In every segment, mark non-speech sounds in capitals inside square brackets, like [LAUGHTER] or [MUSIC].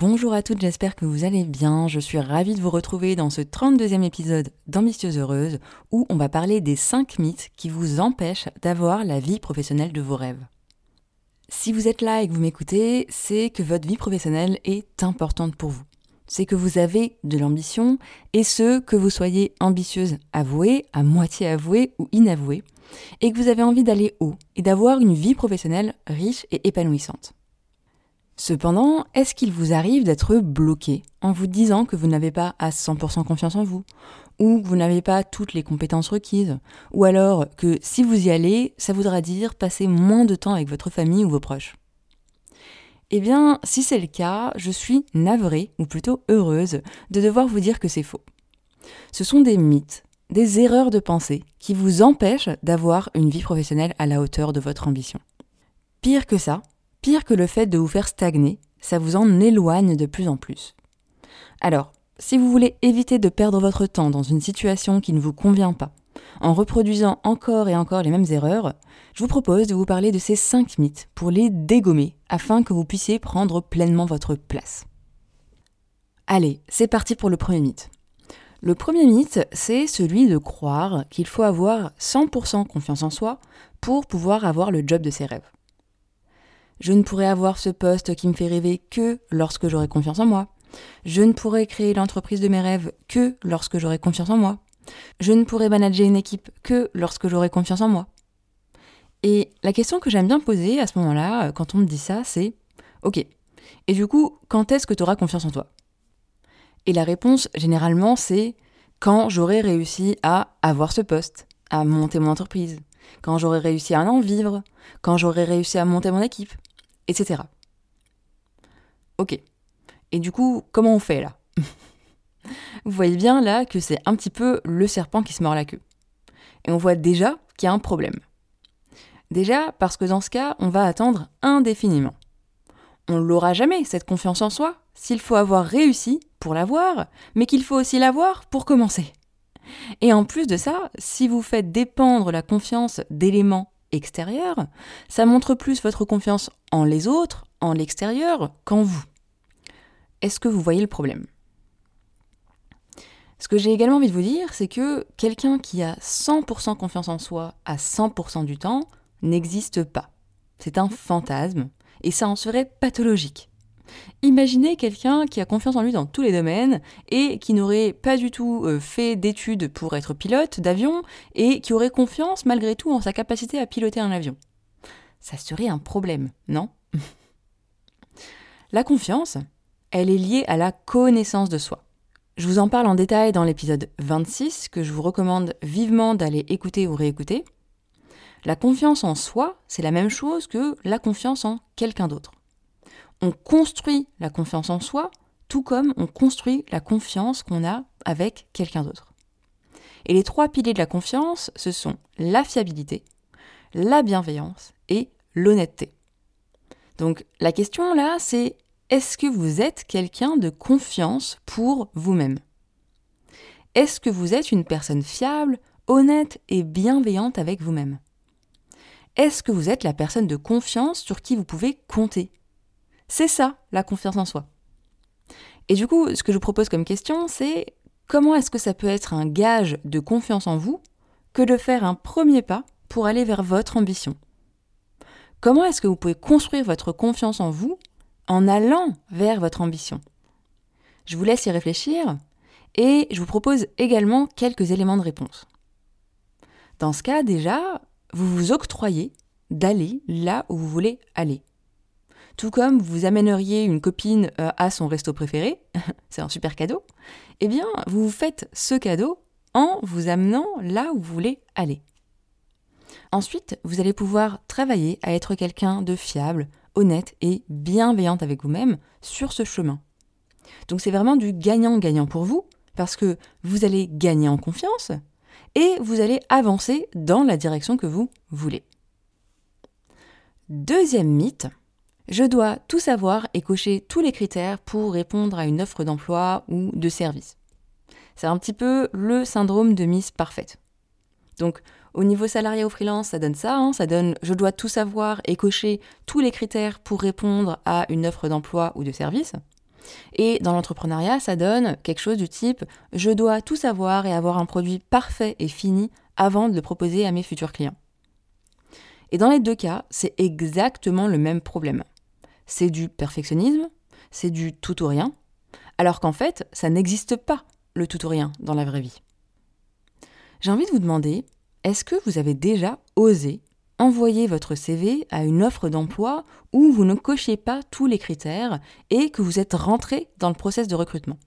Bonjour à toutes, j'espère que vous allez bien. Je suis ravie de vous retrouver dans ce 32e épisode d'Ambitieuse Heureuse où on va parler des 5 mythes qui vous empêchent d'avoir la vie professionnelle de vos rêves. Si vous êtes là et que vous m'écoutez, c'est que votre vie professionnelle est importante pour vous. C'est que vous avez de l'ambition, et ce, que vous soyez ambitieuse avouée, à moitié avouée ou inavouée, et que vous avez envie d'aller haut et d'avoir une vie professionnelle riche et épanouissante. Cependant, est-ce qu'il vous arrive d'être bloqué en vous disant que vous n'avez pas à 100% confiance en vous, ou que vous n'avez pas toutes les compétences requises, ou alors que si vous y allez, ça voudra dire passer moins de temps avec votre famille ou vos proches? Eh bien, si c'est le cas, je suis navrée, ou plutôt heureuse, de devoir vous dire que c'est faux. Ce sont des mythes, des erreurs de pensée qui vous empêchent d'avoir une vie professionnelle à la hauteur de votre ambition. Pire que ça, pire que le fait de vous faire stagner, ça vous en éloigne de plus en plus. Alors, si vous voulez éviter de perdre votre temps dans une situation qui ne vous convient pas, en reproduisant encore et encore les mêmes erreurs, je vous propose de vous parler de ces 5 mythes pour les dégommer afin que vous puissiez prendre pleinement votre place. Allez, c'est parti pour le premier mythe. Le premier mythe, c'est celui de croire qu'il faut avoir 100% confiance en soi pour pouvoir avoir le job de ses rêves. Je ne pourrai avoir ce poste qui me fait rêver que lorsque j'aurai confiance en moi. Je ne pourrai créer l'entreprise de mes rêves que lorsque j'aurai confiance en moi. Je ne pourrai manager une équipe que lorsque j'aurai confiance en moi. Et la question que j'aime bien poser à ce moment-là, euh, quand on me dit ça, c'est Ok, et du coup, quand est-ce que tu auras confiance en toi? Et la réponse, généralement, c'est quand j'aurai réussi à avoir ce poste, à monter mon entreprise, quand j'aurai réussi à en vivre, quand j'aurai réussi à monter mon équipe, etc. Ok, et du coup, comment on fait là? [LAUGHS] Vous voyez bien là que c'est un petit peu le serpent qui se mord la queue. Et on voit déjà qu'il y a un problème. Déjà parce que dans ce cas, on va attendre indéfiniment. On l'aura jamais, cette confiance en soi, s'il faut avoir réussi pour l'avoir, mais qu'il faut aussi l'avoir pour commencer. Et en plus de ça, si vous faites dépendre la confiance d'éléments extérieurs, ça montre plus votre confiance en les autres, en l'extérieur, qu'en vous. Est-ce que vous voyez le problème? Ce que j'ai également envie de vous dire, c'est que quelqu'un qui a 100% confiance en soi à 100% du temps n'existe pas. C'est un fantasme, et ça en serait pathologique. Imaginez quelqu'un qui a confiance en lui dans tous les domaines et qui n'aurait pas du tout euh, fait d'études pour être pilote d'avion et qui aurait confiance malgré tout en sa capacité à piloter un avion. Ça serait un problème, non? [LAUGHS] La confiance, elle est liée à la connaissance de soi. Je vous en parle en détail dans l'épisode 26 que je vous recommande vivement d'aller écouter ou réécouter. La confiance en soi, c'est la même chose que la confiance en quelqu'un d'autre. On construit la confiance en soi tout comme on construit la confiance qu'on a avec quelqu'un d'autre. Et les trois piliers de la confiance, ce sont la fiabilité, la bienveillance et l'honnêteté. Donc la question là, c'est est-ce que vous êtes quelqu'un de confiance pour vous-même? Est-ce que vous êtes une personne fiable, honnête et bienveillante avec vous-même? Est-ce que vous êtes la personne de confiance sur qui vous pouvez compter? C'est ça, la confiance en soi. Et du coup, ce que je vous propose comme question, c'est comment est-ce que ça peut être un gage de confiance en vous que de faire un premier pas pour aller vers votre ambition? Comment est-ce que vous pouvez construire votre confiance en vous en allant vers votre ambition? Je vous laisse y réfléchir et je vous propose également quelques éléments de réponse. Dans ce cas, déjà, vous vous octroyez d'aller là où vous voulez aller. Tout comme vous amèneriez une copine euh, à son resto préféré, [LAUGHS] c'est un super cadeau, eh bien, vous vous faites ce cadeau en vous amenant là où vous voulez aller. Ensuite, vous allez pouvoir travailler à être quelqu'un de fiable, honnête et bienveillant avec vous-même sur ce chemin. Donc c'est vraiment du gagnant-gagnant pour vous, parce que vous allez gagner en confiance et vous allez avancer dans la direction que vous voulez. Deuxième mythe, je dois tout savoir et cocher tous les critères pour répondre à une offre d'emploi ou de service. C'est un petit peu le syndrome de Miss Parfaite. Donc, au niveau salarié ou freelance, ça donne ça, hein, ça donne je dois tout savoir et cocher tous les critères pour répondre à une offre d'emploi ou de service. Et dans l'entrepreneuriat, ça donne quelque chose du type je dois tout savoir et avoir un produit parfait et fini avant de le proposer à mes futurs clients. Et dans les deux cas, c'est exactement le même problème. C'est du perfectionnisme, c'est du tout ou rien, alors qu'en fait, ça n'existe pas, le tout ou rien, dans la vraie vie. J'ai envie de vous demander, est-ce que vous avez déjà osé envoyer votre CV à une offre d'emploi où vous ne cochiez pas tous les critères et que vous êtes rentré dans le process de recrutement?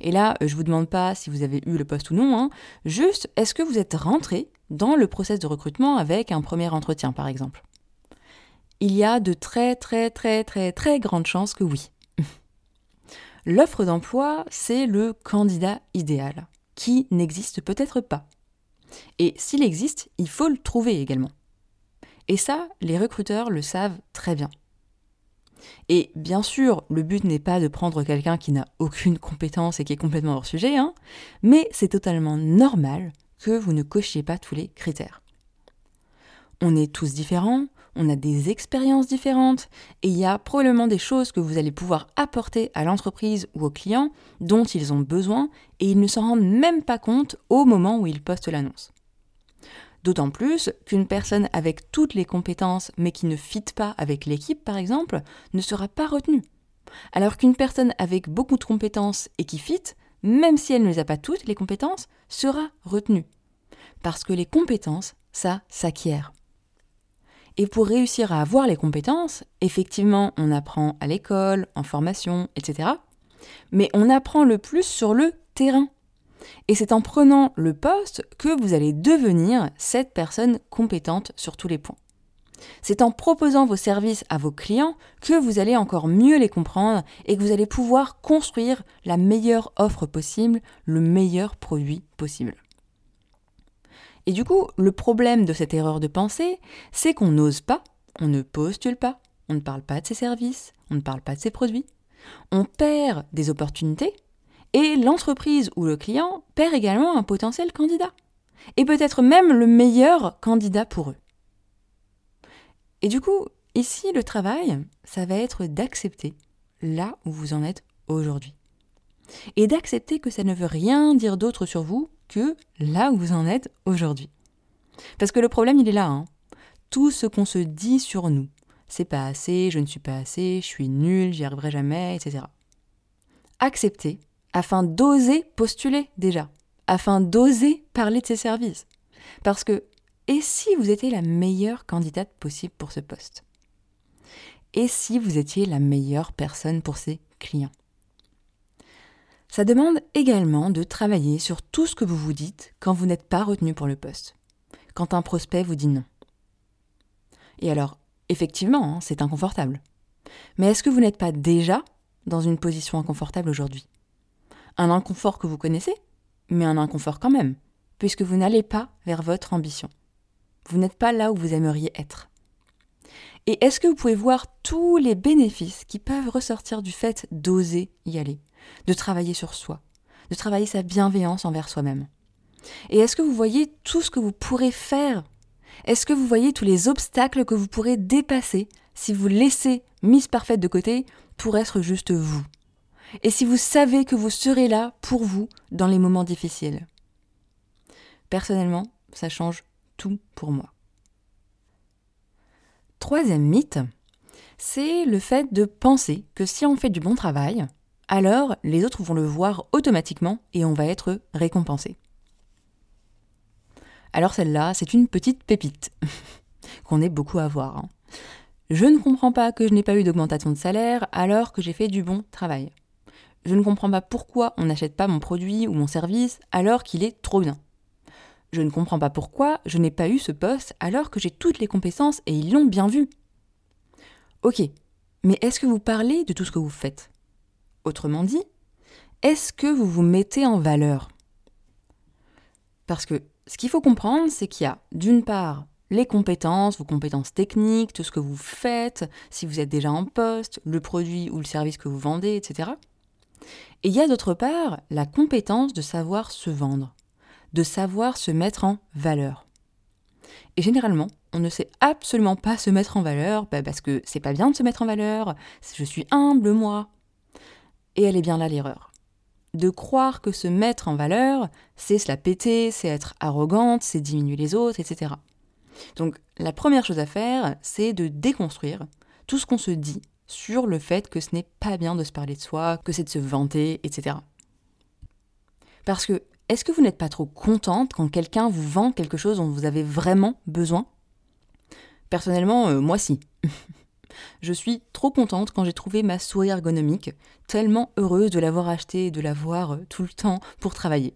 Et là, je ne vous demande pas si vous avez eu le poste ou non, hein. juste est-ce que vous êtes rentré dans le process de recrutement avec un premier entretien, par exemple? Il y a de très très très très très grandes chances que oui. [LAUGHS] L'offre d'emploi, c'est le candidat idéal, qui n'existe peut-être pas. Et s'il existe, il faut le trouver également. Et ça, les recruteurs le savent très bien. Et bien sûr, le but n'est pas de prendre quelqu'un qui n'a aucune compétence et qui est complètement hors sujet, hein, mais c'est totalement normal que vous ne cochiez pas tous les critères. On est tous différents, on a des expériences différentes, et il y a probablement des choses que vous allez pouvoir apporter à l'entreprise ou aux clients dont ils ont besoin, et ils ne s'en rendent même pas compte au moment où ils postent l'annonce. D'autant plus qu'une personne avec toutes les compétences mais qui ne fit pas avec l'équipe, par exemple, ne sera pas retenue. Alors qu'une personne avec beaucoup de compétences et qui fit, même si elle ne les a pas toutes, les compétences, sera retenue. Parce que les compétences, ça s'acquiert. Et pour réussir à avoir les compétences, effectivement, on apprend à l'école, en formation, etc. Mais on apprend le plus sur le terrain. Et c'est en prenant le poste que vous allez devenir cette personne compétente sur tous les points. C'est en proposant vos services à vos clients que vous allez encore mieux les comprendre et que vous allez pouvoir construire la meilleure offre possible, le meilleur produit possible. Et du coup, le problème de cette erreur de pensée, c'est qu'on n'ose pas, on ne postule pas, on ne parle pas de ses services, on ne parle pas de ses produits. On perd des opportunités et l'entreprise ou le client perd également un potentiel candidat. Et peut-être même le meilleur candidat pour eux. Et du coup, ici, le travail, ça va être d'accepter là où vous en êtes aujourd'hui. Et d'accepter que ça ne veut rien dire d'autre sur vous là où vous en êtes aujourd'hui. Parce que le problème, il est là. Hein. Tout ce qu'on se dit sur nous, c'est pas assez, je ne suis pas assez, je suis nul, j'y arriverai jamais, etc. Accepter afin d'oser postuler déjà, afin d'oser parler de ses services. Parce que, et si vous étiez la meilleure candidate possible pour ce poste? Et si vous étiez la meilleure personne pour ses clients? Ça demande également de travailler sur tout ce que vous vous dites quand vous n'êtes pas retenu pour le poste, quand un prospect vous dit non. Et alors, effectivement, hein, c'est inconfortable. Mais est-ce que vous n'êtes pas déjà dans une position inconfortable aujourd'hui? Un inconfort que vous connaissez, mais un inconfort quand même, puisque vous n'allez pas vers votre ambition. Vous n'êtes pas là où vous aimeriez être. Et est-ce que vous pouvez voir tous les bénéfices qui peuvent ressortir du fait d'oser y aller, de travailler sur soi, de travailler sa bienveillance envers soi-même Et est-ce que vous voyez tout ce que vous pourrez faire? Est-ce que vous voyez tous les obstacles que vous pourrez dépasser si vous laissez Miss Parfaite de côté pour être juste vous? Et si vous savez que vous serez là pour vous dans les moments difficiles? Personnellement, ça change tout pour moi. Troisième mythe, c'est le fait de penser que si on fait du bon travail, alors les autres vont le voir automatiquement et on va être récompensé. Alors celle-là, c'est une petite pépite [LAUGHS] qu'on est beaucoup à voir. Hein. Je ne comprends pas que je n'ai pas eu d'augmentation de salaire alors que j'ai fait du bon travail. Je ne comprends pas pourquoi on n'achète pas mon produit ou mon service alors qu'il est trop bien. Je ne comprends pas pourquoi je n'ai pas eu ce poste alors que j'ai toutes les compétences et ils l'ont bien vu. Ok, mais est-ce que vous parlez de tout ce que vous faites? Autrement dit, est-ce que vous vous mettez en valeur? Parce que ce qu'il faut comprendre, c'est qu'il y a d'une part les compétences, vos compétences techniques, tout ce que vous faites, si vous êtes déjà en poste, le produit ou le service que vous vendez, etc. Et il y a d'autre part la compétence de savoir se vendre, de savoir se mettre en valeur. Et généralement, on ne sait absolument pas se mettre en valeur bah, parce que c'est pas bien de se mettre en valeur, je suis humble moi. Et elle est bien là l'erreur. De croire que se mettre en valeur, c'est se la péter, c'est être arrogante, c'est diminuer les autres, etc. Donc la première chose à faire, c'est de déconstruire tout ce qu'on se dit sur le fait que ce n'est pas bien de se parler de soi, que c'est de se vanter, etc. Parce que, est-ce que vous n'êtes pas trop contente quand quelqu'un vous vend quelque chose dont vous avez vraiment besoin? Personnellement, euh, moi si. [LAUGHS] Je suis trop contente quand j'ai trouvé ma souris ergonomique, tellement heureuse de l'avoir achetée et de l'avoir euh, tout le temps pour travailler.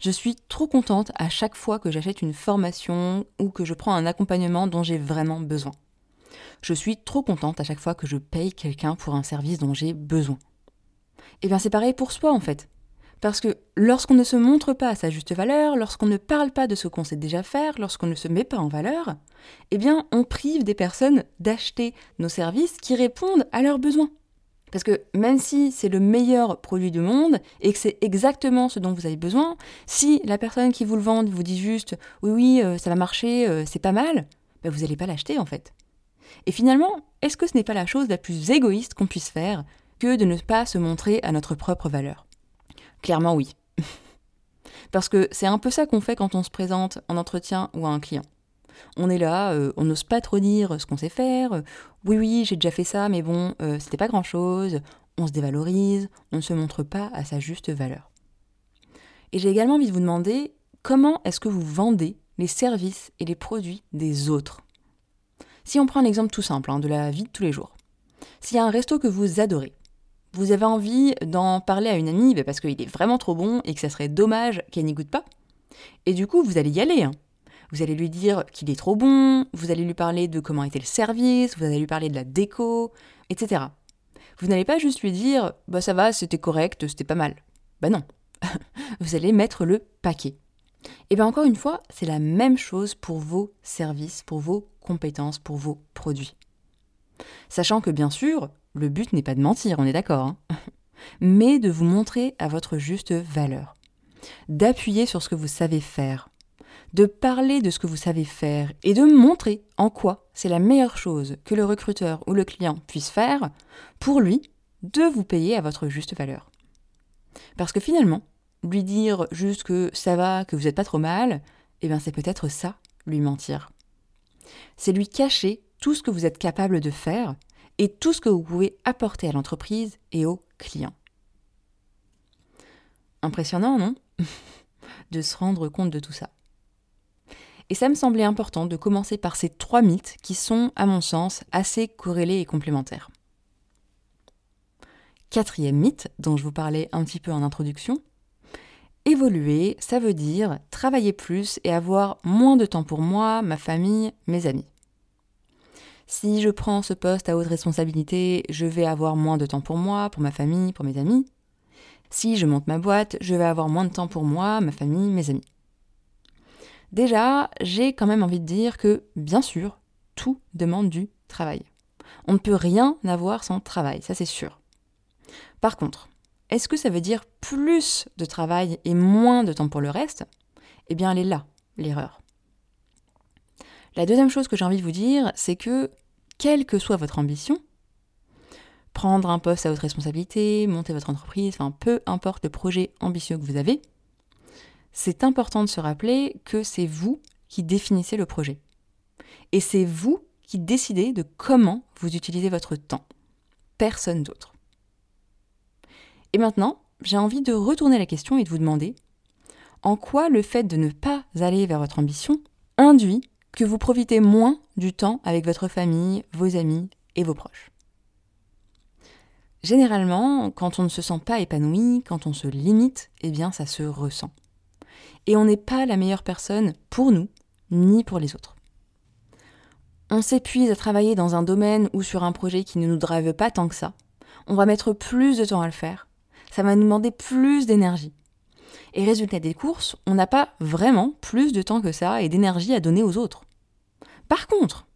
Je suis trop contente à chaque fois que j'achète une formation ou que je prends un accompagnement dont j'ai vraiment besoin. Je suis trop contente à chaque fois que je paye quelqu'un pour un service dont j'ai besoin. Et eh bien c'est pareil pour soi en fait. Parce que lorsqu'on ne se montre pas à sa juste valeur, lorsqu'on ne parle pas de ce qu'on sait déjà faire, lorsqu'on ne se met pas en valeur, eh bien on prive des personnes d'acheter nos services qui répondent à leurs besoins. Parce que même si c'est le meilleur produit du monde et que c'est exactement ce dont vous avez besoin, si la personne qui vous le vend vous dit juste oui oui euh, ça va marcher, euh, c'est pas mal, ben vous n'allez pas l'acheter en fait. Et finalement, est-ce que ce n'est pas la chose la plus égoïste qu'on puisse faire que de ne pas se montrer à notre propre valeur? Clairement oui. [LAUGHS] Parce que c'est un peu ça qu'on fait quand on se présente en entretien ou à un client. On est là, euh, on n'ose pas trop dire ce qu'on sait faire. oui, oui, j'ai déjà fait ça, mais bon, euh, c'était pas grand-chose. On se dévalorise, on ne se montre pas à sa juste valeur. Et j'ai également envie de vous demander comment est-ce que vous vendez les services et les produits des autres? Si on prend un exemple tout simple hein, de la vie de tous les jours. S'il y a un resto que vous adorez, vous avez envie d'en parler à une amie bah, parce qu'il est vraiment trop bon et que ça serait dommage qu'elle n'y goûte pas. Et du coup, vous allez y aller. Hein. Vous allez lui dire qu'il est trop bon, vous allez lui parler de comment était le service, vous allez lui parler de la déco, etc. Vous n'allez pas juste lui dire bah ça va, c'était correct, c'était pas mal. Bah non. [LAUGHS] vous allez mettre le paquet. Et bien encore une fois, c'est la même chose pour vos services, pour vos compétences, pour vos produits. Sachant que bien sûr, le but n'est pas de mentir, on est d'accord, hein [LAUGHS] mais de vous montrer à votre juste valeur, d'appuyer sur ce que vous savez faire, de parler de ce que vous savez faire et de montrer en quoi c'est la meilleure chose que le recruteur ou le client puisse faire pour lui de vous payer à votre juste valeur. Parce que finalement, lui dire juste que ça va, que vous n'êtes pas trop mal, eh bien c'est peut-être ça, lui mentir. C'est lui cacher tout ce que vous êtes capable de faire et tout ce que vous pouvez apporter à l'entreprise et aux clients. Impressionnant, non? [LAUGHS] De se rendre compte de tout ça. Et ça me semblait important de commencer par ces trois mythes qui sont, à mon sens, assez corrélés et complémentaires. Quatrième mythe, dont je vous parlais un petit peu en introduction, évoluer, ça veut dire travailler plus et avoir moins de temps pour moi, ma famille, mes amis. Si je prends ce poste à haute responsabilité, je vais avoir moins de temps pour moi, pour ma famille, pour mes amis. Si je monte ma boîte, je vais avoir moins de temps pour moi, ma famille, mes amis. Déjà, j'ai quand même envie de dire que, bien sûr, tout demande du travail. On ne peut rien avoir sans travail, ça c'est sûr. Par contre, est-ce que ça veut dire plus de travail et moins de temps pour le reste? Eh bien, elle est là, l'erreur. La deuxième chose que j'ai envie de vous dire, c'est que, quelle que soit votre ambition, prendre un poste à haute responsabilité, monter votre entreprise, enfin peu importe le projet ambitieux que vous avez, c'est important de se rappeler que c'est vous qui définissez le projet. Et c'est vous qui décidez de comment vous utilisez votre temps. Personne d'autre. Et maintenant, j'ai envie de retourner la question et de vous demander en quoi le fait de ne pas aller vers votre ambition induit que vous profitez moins du temps avec votre famille, vos amis et vos proches. Généralement, quand on ne se sent pas épanoui, quand on se limite, eh bien ça se ressent. et on n'est pas la meilleure personne pour nous ni pour les autres. On s'épuise à travailler dans un domaine ou sur un projet qui ne nous drive pas tant que ça. On va mettre plus de temps à le faire. Ça va nous demander plus d'énergie. Et résultat des courses, on n'a pas vraiment plus de temps que ça et d'énergie à donner aux autres. Par contre,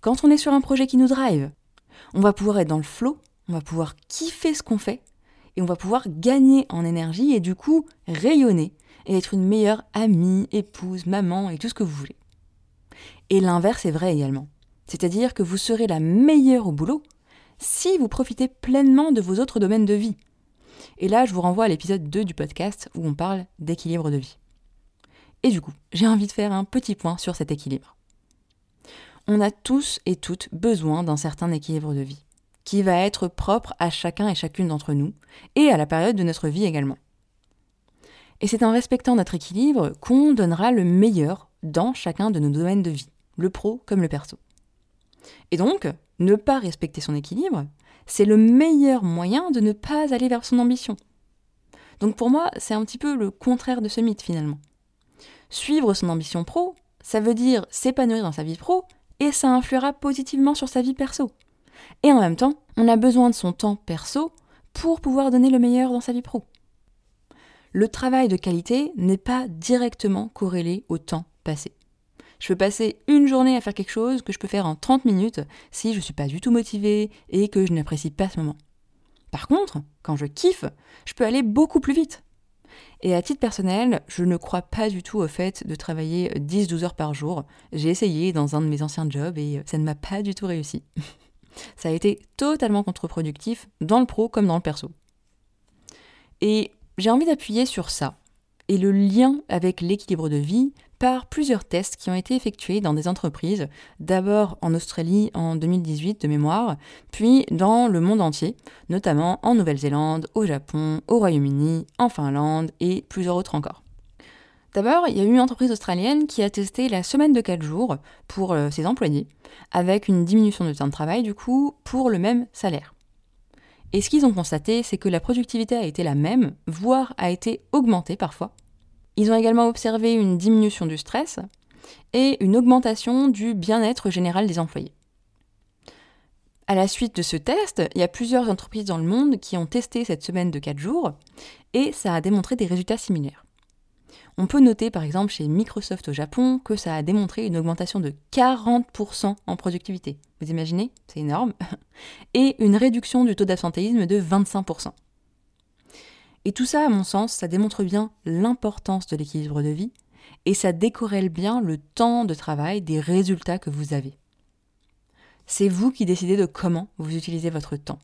quand on est sur un projet qui nous drive, on va pouvoir être dans le flow, on va pouvoir kiffer ce qu'on fait, et on va pouvoir gagner en énergie et du coup rayonner et être une meilleure amie, épouse, maman et tout ce que vous voulez. Et l'inverse est vrai également. C'est-à-dire que vous serez la meilleure au boulot si vous profitez pleinement de vos autres domaines de vie. Et là, je vous renvoie à l'épisode 2 du podcast où on parle d'équilibre de vie. Et du coup, j'ai envie de faire un petit point sur cet équilibre. On a tous et toutes besoin d'un certain équilibre de vie, qui va être propre à chacun et chacune d'entre nous, et à la période de notre vie également. Et c'est en respectant notre équilibre qu'on donnera le meilleur dans chacun de nos domaines de vie, le pro comme le perso. Et donc, ne pas respecter son équilibre, c'est le meilleur moyen de ne pas aller vers son ambition. Donc pour moi, c'est un petit peu le contraire de ce mythe finalement. Suivre son ambition pro, ça veut dire s'épanouir dans sa vie pro, et ça influera positivement sur sa vie perso. Et en même temps, on a besoin de son temps perso pour pouvoir donner le meilleur dans sa vie pro. Le travail de qualité n'est pas directement corrélé au temps passé. Je peux passer une journée à faire quelque chose que je peux faire en 30 minutes si je ne suis pas du tout motivée et que je n'apprécie pas ce moment. Par contre, quand je kiffe, je peux aller beaucoup plus vite. Et à titre personnel, je ne crois pas du tout au fait de travailler 10-12 heures par jour. J'ai essayé dans un de mes anciens jobs et ça ne m'a pas du tout réussi. [LAUGHS] ça a été totalement contre-productif dans le pro comme dans le perso. Et j'ai envie d'appuyer sur ça et le lien avec l'équilibre de vie par plusieurs tests qui ont été effectués dans des entreprises, d'abord en Australie en 2018 de mémoire, puis dans le monde entier, notamment en Nouvelle-Zélande, au Japon, au Royaume-Uni, en Finlande et plusieurs autres encore. D'abord, il y a eu une entreprise australienne qui a testé la semaine de 4 jours pour euh, ses employés, avec une diminution de temps de travail du coup pour le même salaire. Et ce qu'ils ont constaté, c'est que la productivité a été la même, voire a été augmentée parfois, ils ont également observé une diminution du stress et une augmentation du bien-être général des employés. À la suite de ce test, il y a plusieurs entreprises dans le monde qui ont testé cette semaine de 4 jours et ça a démontré des résultats similaires. On peut noter par exemple chez Microsoft au Japon que ça a démontré une augmentation de 40% en productivité. Vous imaginez C'est énorme. Et une réduction du taux d'absentéisme de 25%. Et tout ça, à mon sens, ça démontre bien l'importance de l'équilibre de vie et ça décorrèle bien le temps de travail des résultats que vous avez. C'est vous qui décidez de comment vous utilisez votre temps,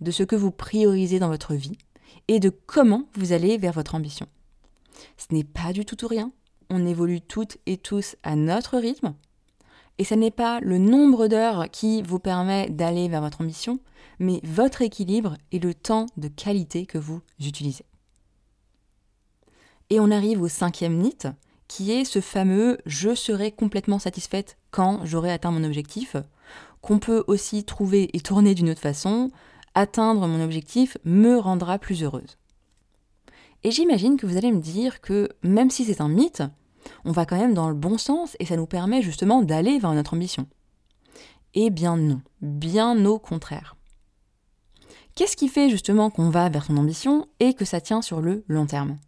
de ce que vous priorisez dans votre vie et de comment vous allez vers votre ambition. Ce n'est pas du tout ou rien, on évolue toutes et tous à notre rythme, et ce n'est pas le nombre d'heures qui vous permet d'aller vers votre ambition, mais votre équilibre et le temps de qualité que vous utilisez. Et on arrive au cinquième mythe, qui est ce fameux je serai complètement satisfaite quand j'aurai atteint mon objectif, qu'on peut aussi trouver et tourner d'une autre façon, atteindre mon objectif me rendra plus heureuse. Et j'imagine que vous allez me dire que même si c'est un mythe, on va quand même dans le bon sens et ça nous permet justement d'aller vers notre ambition. Eh bien non, bien au contraire. Qu'est-ce qui fait justement qu'on va vers son ambition et que ça tient sur le long terme?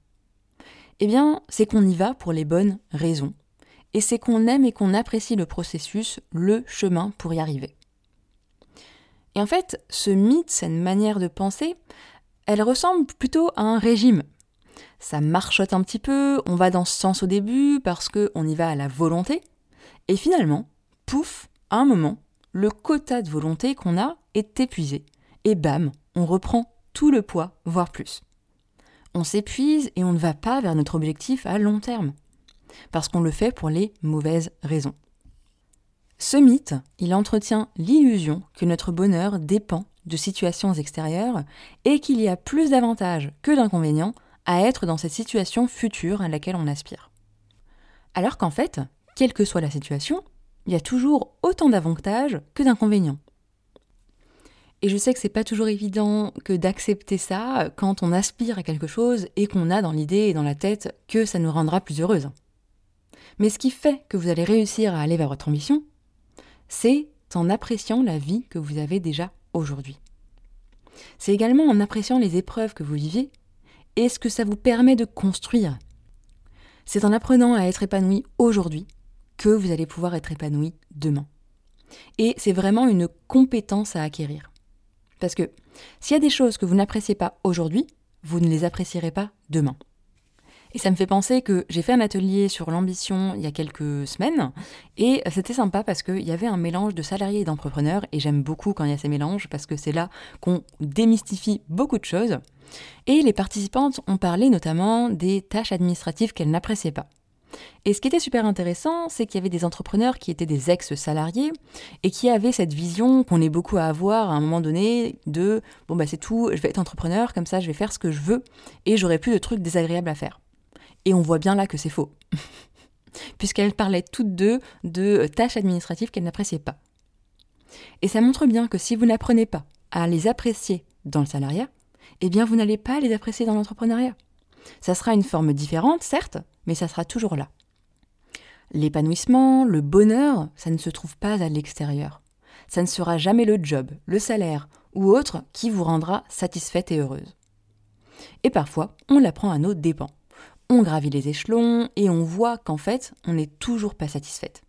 Eh bien, c'est qu'on y va pour les bonnes raisons. Et c'est qu'on aime et qu'on apprécie le processus, le chemin pour y arriver. Et en fait, ce mythe, cette manière de penser, elle ressemble plutôt à un régime. Ça marchote un petit peu, on va dans ce sens au début parce qu'on y va à la volonté. Et finalement, pouf, à un moment, le quota de volonté qu'on a est épuisé et bam, on reprend tout le poids, voire plus. On s'épuise et on ne va pas vers notre objectif à long terme, parce qu'on le fait pour les mauvaises raisons. Ce mythe, il entretient l'illusion que notre bonheur dépend de situations extérieures et qu'il y a plus d'avantages que d'inconvénients à être dans cette situation future à laquelle on aspire. Alors qu'en fait, quelle que soit la situation, il y a toujours autant d'avantages que d'inconvénients. Et je sais que c'est pas toujours évident que d'accepter ça quand on aspire à quelque chose et qu'on a dans l'idée et dans la tête que ça nous rendra plus heureuse. Mais ce qui fait que vous allez réussir à aller vers votre ambition, c'est en appréciant la vie que vous avez déjà aujourd'hui. C'est également en appréciant les épreuves que vous vivez et ce que ça vous permet de construire. C'est en apprenant à être épanoui aujourd'hui que vous allez pouvoir être épanoui demain. Et c'est vraiment une compétence à acquérir. Parce que s'il y a des choses que vous n'appréciez pas aujourd'hui, vous ne les apprécierez pas demain. Et ça me fait penser que j'ai fait un atelier sur l'ambition il y a quelques semaines, et c'était sympa parce qu'il y avait un mélange de salariés et d'entrepreneurs, et j'aime beaucoup quand il y a ces mélanges, parce que c'est là qu'on démystifie beaucoup de choses. Et les participantes ont parlé notamment des tâches administratives qu'elles n'appréciaient pas. Et ce qui était super intéressant, c'est qu'il y avait des entrepreneurs qui étaient des ex-salariés et qui avaient cette vision qu'on est beaucoup à avoir à un moment donné de bon bah c'est tout, je vais être entrepreneur, comme ça je vais faire ce que je veux et j'aurai plus de trucs désagréables à faire. Et on voit bien là que c'est faux. [LAUGHS] Puisqu'elles parlaient toutes deux de tâches administratives qu'elles n'appréciaient pas. Et ça montre bien que si vous n'apprenez pas à les apprécier dans le salariat, eh bien vous n'allez pas les apprécier dans l'entrepreneuriat. Ça sera une forme différente, certes, mais ça sera toujours là. L'épanouissement, le bonheur, ça ne se trouve pas à l'extérieur. Ça ne sera jamais le job, le salaire ou autre qui vous rendra satisfaite et heureuse. Et parfois, on l'apprend à nos dépens on gravit les échelons et on voit qu'en fait, on n'est toujours pas satisfaite.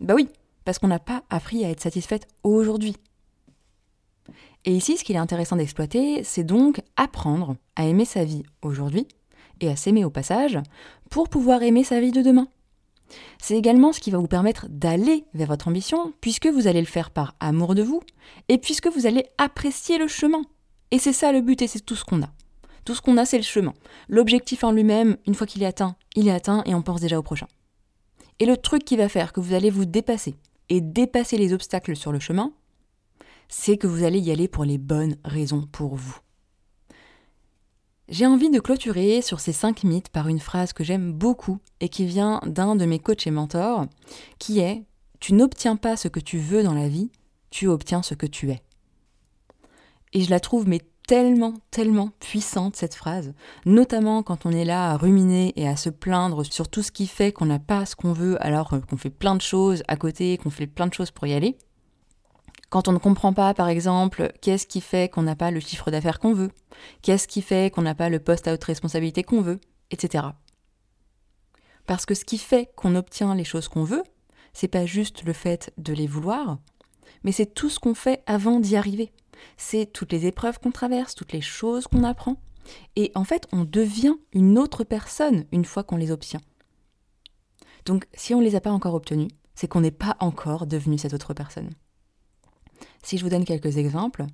Bah oui, parce qu'on n'a pas appris à être satisfaite aujourd'hui. Et ici, ce qu'il est intéressant d'exploiter, c'est donc apprendre à aimer sa vie aujourd'hui et à s'aimer au passage pour pouvoir aimer sa vie de demain. C'est également ce qui va vous permettre d'aller vers votre ambition puisque vous allez le faire par amour de vous et puisque vous allez apprécier le chemin. Et c'est ça le but et c'est tout ce qu'on a. Tout ce qu'on a, c'est le chemin. L'objectif en lui-même, une fois qu'il est atteint, il est atteint et on pense déjà au prochain. Et le truc qui va faire que vous allez vous dépasser et dépasser les obstacles sur le chemin, c'est que vous allez y aller pour les bonnes raisons pour vous. J'ai envie de clôturer sur ces cinq mythes par une phrase que j'aime beaucoup et qui vient d'un de mes coachs et mentors, qui est Tu n'obtiens pas ce que tu veux dans la vie, tu obtiens ce que tu es. Et je la trouve mais tellement, tellement puissante cette phrase, notamment quand on est là à ruminer et à se plaindre sur tout ce qui fait qu'on n'a pas ce qu'on veut alors qu'on fait plein de choses à côté, qu'on fait plein de choses pour y aller. Quand on ne comprend pas, par exemple, qu'est-ce qui fait qu'on n'a pas le chiffre d'affaires qu'on veut, qu'est-ce qui fait qu'on n'a pas le poste à haute responsabilité qu'on veut, etc. Parce que ce qui fait qu'on obtient les choses qu'on veut, c'est pas juste le fait de les vouloir, mais c'est tout ce qu'on fait avant d'y arriver c'est toutes les épreuves qu'on traverse, toutes les choses qu'on apprend. Et en fait, on devient une autre personne une fois qu'on les obtient. Donc, si on ne les a pas encore obtenus, c'est qu'on n'est pas encore devenu cette autre personne. Si je vous donne quelques exemples,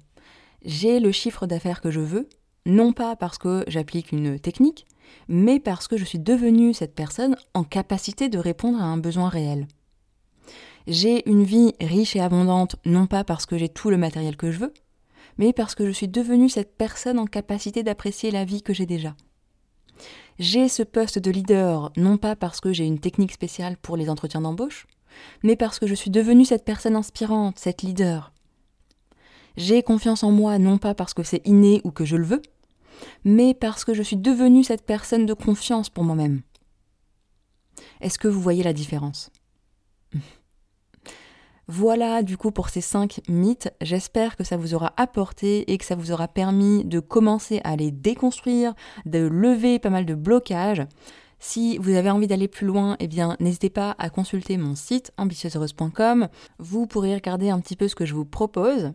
j'ai le chiffre d'affaires que je veux, non pas parce que j'applique une technique, mais parce que je suis devenue cette personne en capacité de répondre à un besoin réel. J'ai une vie riche et abondante, non pas parce que j'ai tout le matériel que je veux, mais parce que je suis devenue cette personne en capacité d'apprécier la vie que j'ai déjà. J'ai ce poste de leader, non pas parce que j'ai une technique spéciale pour les entretiens d'embauche, mais parce que je suis devenue cette personne inspirante, cette leader. J'ai confiance en moi, non pas parce que c'est inné ou que je le veux, mais parce que je suis devenue cette personne de confiance pour moi-même. Est-ce que vous voyez la différence? Voilà du coup pour ces cinq mythes. J'espère que ça vous aura apporté et que ça vous aura permis de commencer à les déconstruire, de lever pas mal de blocages. Si vous avez envie d'aller plus loin, eh bien, n'hésitez pas à consulter mon site ambitieuseheureuse.com. Vous pourrez regarder un petit peu ce que je vous propose.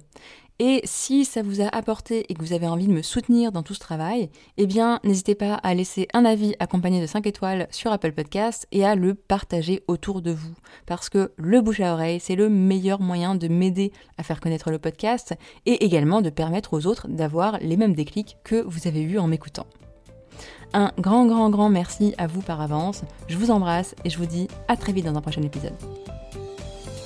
Et si ça vous a apporté et que vous avez envie de me soutenir dans tout ce travail, eh bien, n'hésitez pas à laisser un avis accompagné de 5 étoiles sur Apple Podcast et à le partager autour de vous. Parce que le bouche à oreille, c'est le meilleur moyen de m'aider à faire connaître le podcast et également de permettre aux autres d'avoir les mêmes déclics que vous avez eu en m'écoutant. Un grand, grand, grand merci à vous par avance. Je vous embrasse et je vous dis à très vite dans un prochain épisode.